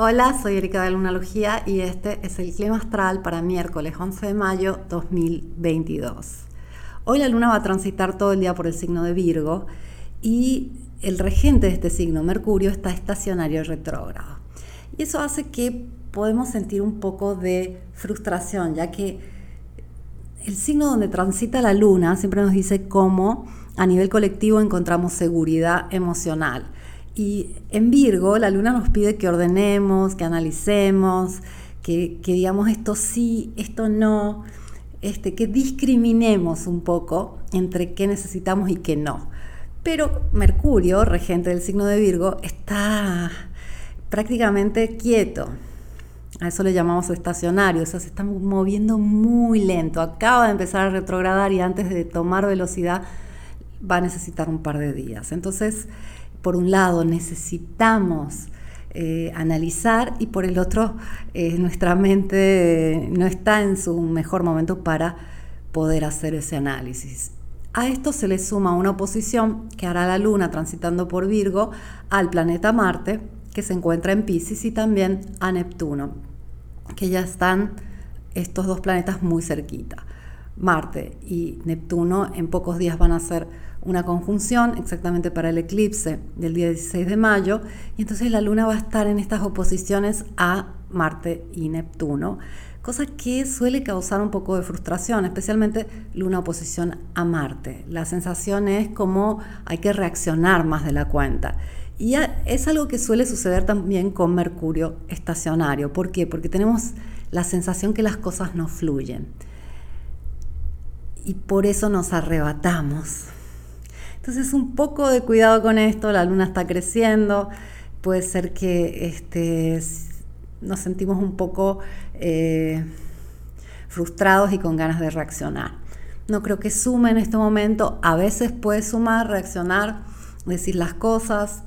Hola, soy Erika de Lunalogía y este es el clima astral para miércoles 11 de mayo 2022. Hoy la luna va a transitar todo el día por el signo de Virgo y el regente de este signo, Mercurio, está estacionario y retrógrado. Y eso hace que podemos sentir un poco de frustración, ya que el signo donde transita la luna siempre nos dice cómo a nivel colectivo encontramos seguridad emocional y en Virgo la luna nos pide que ordenemos, que analicemos, que, digamos esto sí, esto no, este, que discriminemos un poco entre qué necesitamos y qué no. Pero Mercurio, regente del signo de Virgo, está prácticamente quieto. A eso le llamamos estacionario, o sea, se está moviendo muy lento. Acaba de empezar a retrogradar y antes de tomar velocidad va a necesitar un par de días. Entonces, por un lado necesitamos eh, analizar y por el otro eh, nuestra mente no está en su mejor momento para poder hacer ese análisis. A esto se le suma una oposición que hará la Luna transitando por Virgo al planeta Marte, que se encuentra en Pisces, y también a Neptuno, que ya están estos dos planetas muy cerquita. Marte y Neptuno en pocos días van a ser una conjunción exactamente para el eclipse del día 16 de mayo y entonces la luna va a estar en estas oposiciones a Marte y Neptuno, cosa que suele causar un poco de frustración, especialmente luna oposición a Marte. La sensación es como hay que reaccionar más de la cuenta. Y es algo que suele suceder también con Mercurio estacionario. ¿Por qué? Porque tenemos la sensación que las cosas no fluyen y por eso nos arrebatamos. Entonces un poco de cuidado con esto, la luna está creciendo, puede ser que este, nos sentimos un poco eh, frustrados y con ganas de reaccionar. No creo que sume en este momento, a veces puede sumar, reaccionar, decir las cosas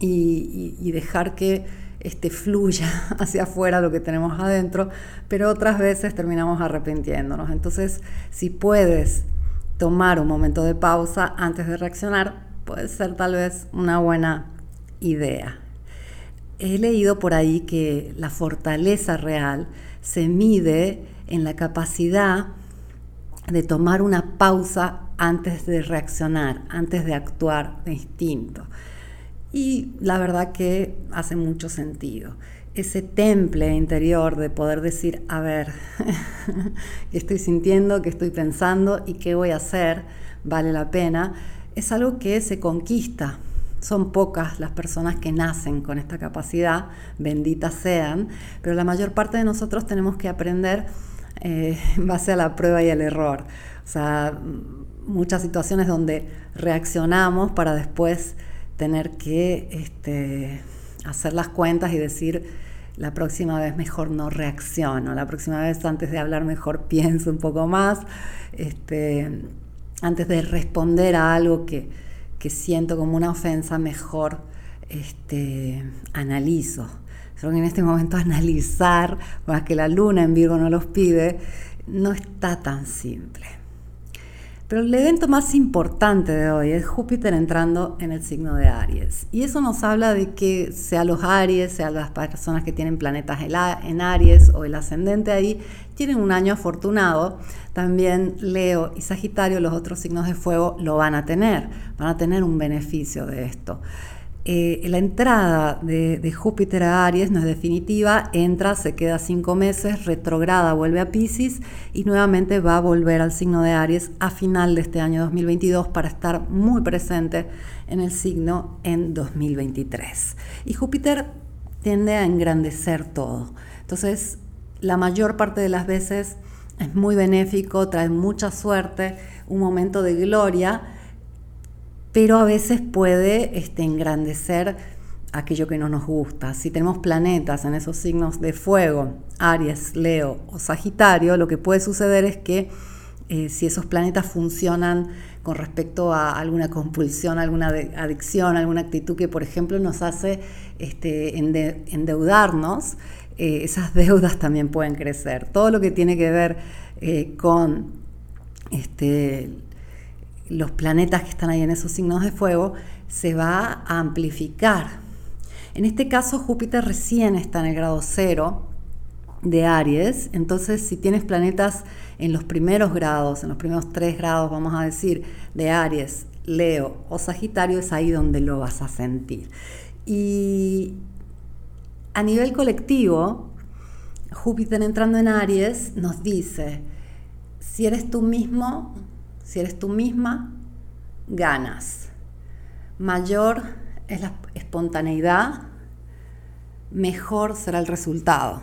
y dejar que este, fluya hacia afuera lo que tenemos adentro, pero otras veces terminamos arrepintiéndonos. Entonces, si puedes tomar un momento de pausa antes de reaccionar, puede ser tal vez una buena idea. He leído por ahí que la fortaleza real se mide en la capacidad de tomar una pausa antes de reaccionar, antes de actuar de instinto. Y la verdad que hace mucho sentido. Ese temple interior de poder decir, a ver, qué estoy sintiendo, qué estoy pensando y qué voy a hacer, vale la pena, es algo que se conquista. Son pocas las personas que nacen con esta capacidad, benditas sean, pero la mayor parte de nosotros tenemos que aprender eh, en base a la prueba y el error. O sea, muchas situaciones donde reaccionamos para después tener que este, hacer las cuentas y decir, la próxima vez mejor no reacciono, la próxima vez antes de hablar mejor pienso un poco más, este, antes de responder a algo que, que siento como una ofensa, mejor este, analizo. Solo que en este momento analizar, más que la luna en Virgo no los pide, no está tan simple. Pero el evento más importante de hoy es Júpiter entrando en el signo de Aries. Y eso nos habla de que sea los Aries, sea las personas que tienen planetas en Aries o el ascendente ahí, tienen un año afortunado. También Leo y Sagitario, los otros signos de fuego, lo van a tener. Van a tener un beneficio de esto. Eh, la entrada de, Júpiter a Aries no es definitiva, entra, se queda cinco meses, retrograda, vuelve a Pisces y nuevamente va a volver al signo de Aries a final de este año 2022 para estar muy presente en el signo en 2023. Y Júpiter tiende a engrandecer todo. Entonces, la mayor parte de las veces es muy benéfico, trae mucha suerte, un momento de gloria pero a veces puede este, engrandecer aquello que no nos gusta. Si tenemos planetas en esos signos de fuego, Aries, Leo o Sagitario, lo que puede suceder es que eh, si esos planetas funcionan con respecto a alguna compulsión, alguna adicción, alguna actitud que, por ejemplo, nos hace este, endeudarnos, eh, esas deudas también pueden crecer. Todo lo que tiene que ver eh, con este, los planetas que están ahí en esos signos de fuego, se va a amplificar. En este caso, Júpiter recién está en el grado cero de Aries, entonces si tienes planetas en los primeros grados, en los primeros tres grados, vamos a decir, de Aries, Leo o Sagitario, es ahí donde lo vas a sentir. Y a nivel colectivo, Júpiter entrando en Aries nos dice, si eres tú mismo, si eres tú misma, ganas. Mayor es la espontaneidad, mejor será el resultado.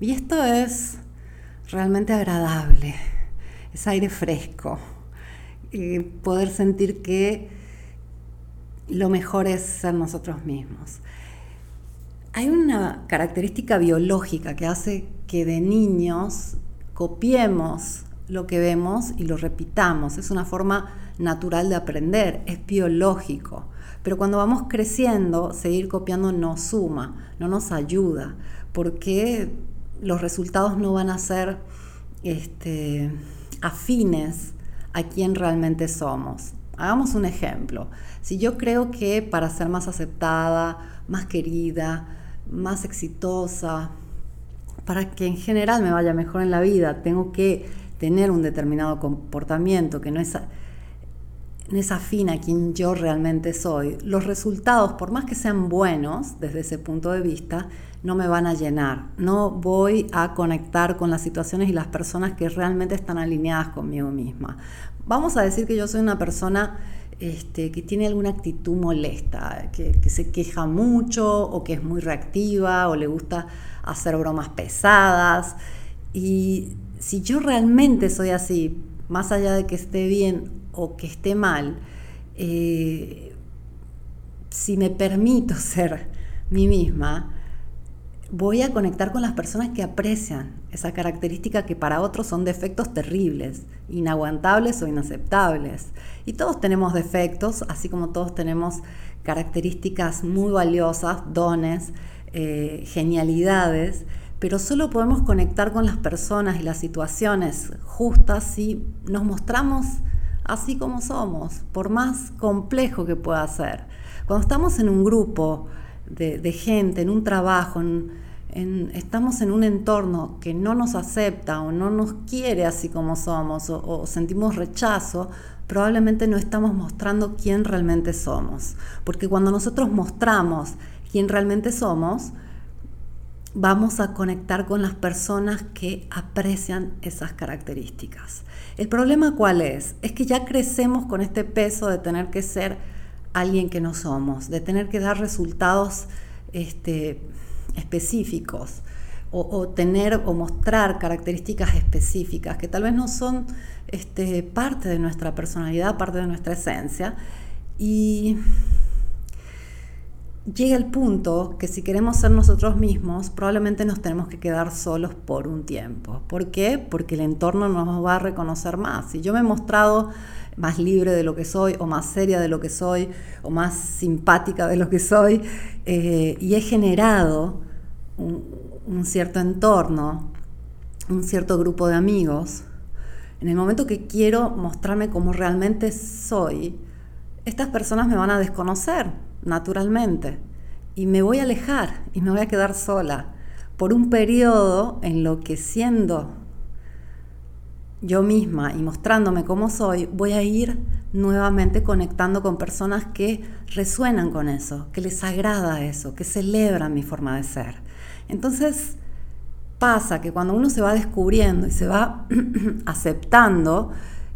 Y esto es realmente agradable, es aire fresco, y poder sentir que lo mejor es ser nosotros mismos. Hay una característica biológica que hace que de niños copiemos lo que vemos y lo repitamos. Es una forma natural de aprender, es biológico. Pero cuando vamos creciendo, seguir copiando no suma, no nos ayuda, porque los resultados no van a ser este, afines a quien realmente somos. Hagamos un ejemplo. Si yo creo que para ser más aceptada, más querida, más exitosa, para que en general me vaya mejor en la vida, tengo que tener un determinado comportamiento que no es, no es afín a quien yo realmente soy, los resultados, por más que sean buenos desde ese punto de vista, no me van a llenar. No voy a conectar con las situaciones y las personas que realmente están alineadas conmigo misma. Vamos a decir que yo soy una persona este, que tiene alguna actitud molesta, que, que, se queja mucho o que es muy reactiva o le gusta hacer bromas pesadas. Y si yo realmente soy así, más allá de que esté bien o que esté mal, eh, si me permito ser mí misma, voy a conectar con las personas que aprecian esa característica que para otros son defectos terribles, inaguantables o inaceptables. Y todos tenemos defectos, así como todos tenemos características muy valiosas, dones, eh, genialidades pero solo podemos conectar con las personas y las situaciones justas si nos mostramos así como somos, por más complejo que pueda ser. Cuando estamos en un grupo de, gente, en un trabajo, estamos en un entorno que no nos acepta o no nos quiere así como somos o sentimos rechazo, probablemente no estamos mostrando quién realmente somos. Porque cuando nosotros mostramos quién realmente somos, vamos a conectar con las personas que aprecian esas características. El problema cuál es? Es que ya crecemos con este peso de tener que ser alguien que no somos, de tener que dar resultados este, específicos o, tener o mostrar características específicas que tal vez no son este, parte de nuestra personalidad, parte de nuestra esencia. Y llega el punto que si queremos ser nosotros mismos, probablemente nos tenemos que quedar solos por un tiempo. ¿Por qué? Porque el entorno no nos va a reconocer más. Si yo me he mostrado más libre de lo que soy, o más seria de lo que soy, o más simpática de lo que soy, eh, y he generado un cierto entorno, un cierto grupo de amigos, en el momento que quiero mostrarme como realmente soy, estas personas me van a desconocer naturalmente. Y me voy a alejar y me voy a quedar sola por un periodo enloqueciendo yo misma y mostrándome cómo soy, voy a ir nuevamente conectando con personas que resuenan con eso, que les agrada eso, que celebran mi forma de ser. Entonces pasa que cuando uno se va descubriendo y se va aceptando,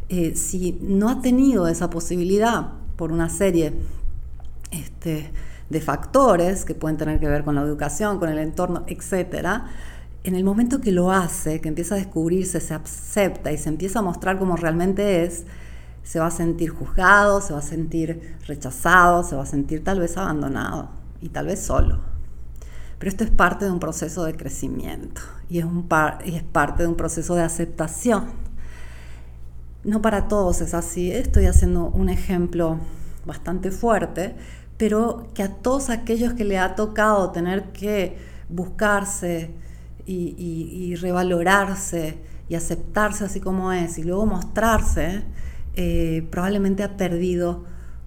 eh, si no ha tenido esa posibilidad por una serie este, de factores que pueden tener que ver con la educación, con el entorno, etc., en el momento que lo hace, que empieza a descubrirse, se acepta y se empieza a mostrar como realmente es, se va a sentir juzgado, se va a sentir rechazado, se va a sentir tal vez abandonado y tal vez solo. Pero esto es parte de un proceso de crecimiento y es, un y es parte de un proceso de aceptación. No para todos es así. Estoy haciendo un ejemplo bastante fuerte, pero que a todos aquellos que le ha tocado tener que buscarse y, revalorarse y aceptarse así como es y luego mostrarse, eh, probablemente ha perdido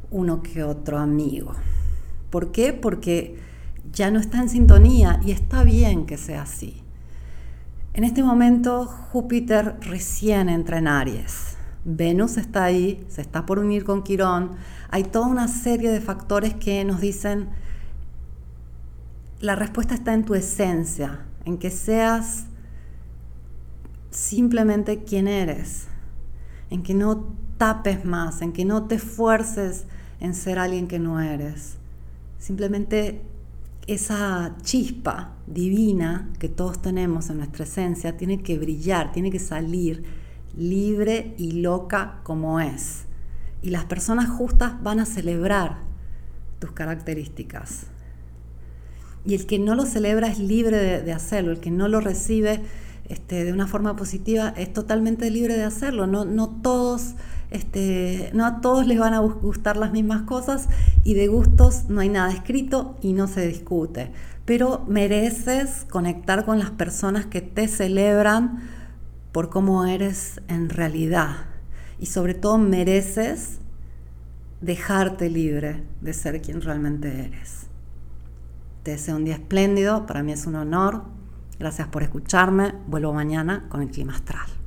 uno que otro amigo. ¿Por qué? Porque ya no está en sintonía y está bien que sea así. En este momento Júpiter recién entra en Aries. Venus está ahí, se está por unir con Quirón. Hay toda una serie de factores que nos dicen, la respuesta está en tu esencia, en que seas simplemente quien eres, en que no tapes más, en que no te esfuerces en ser alguien que no eres. Simplemente esa chispa divina que todos tenemos en nuestra esencia tiene que brillar, tiene que salir libre y loca como es. Y las personas justas van a celebrar tus características. Y el que no lo celebra es libre de, hacerlo, el que no lo recibe este, de una forma positiva es totalmente libre de hacerlo. No, no todos este, no a todos les van a gustar las mismas cosas y de gustos no hay nada escrito y no se discute. Pero mereces conectar con las personas que te celebran por cómo eres en realidad. Y sobre todo mereces dejarte libre de ser quien realmente eres. Te deseo un día espléndido, para mí es un honor. Gracias por escucharme. Vuelvo mañana con el clima astral.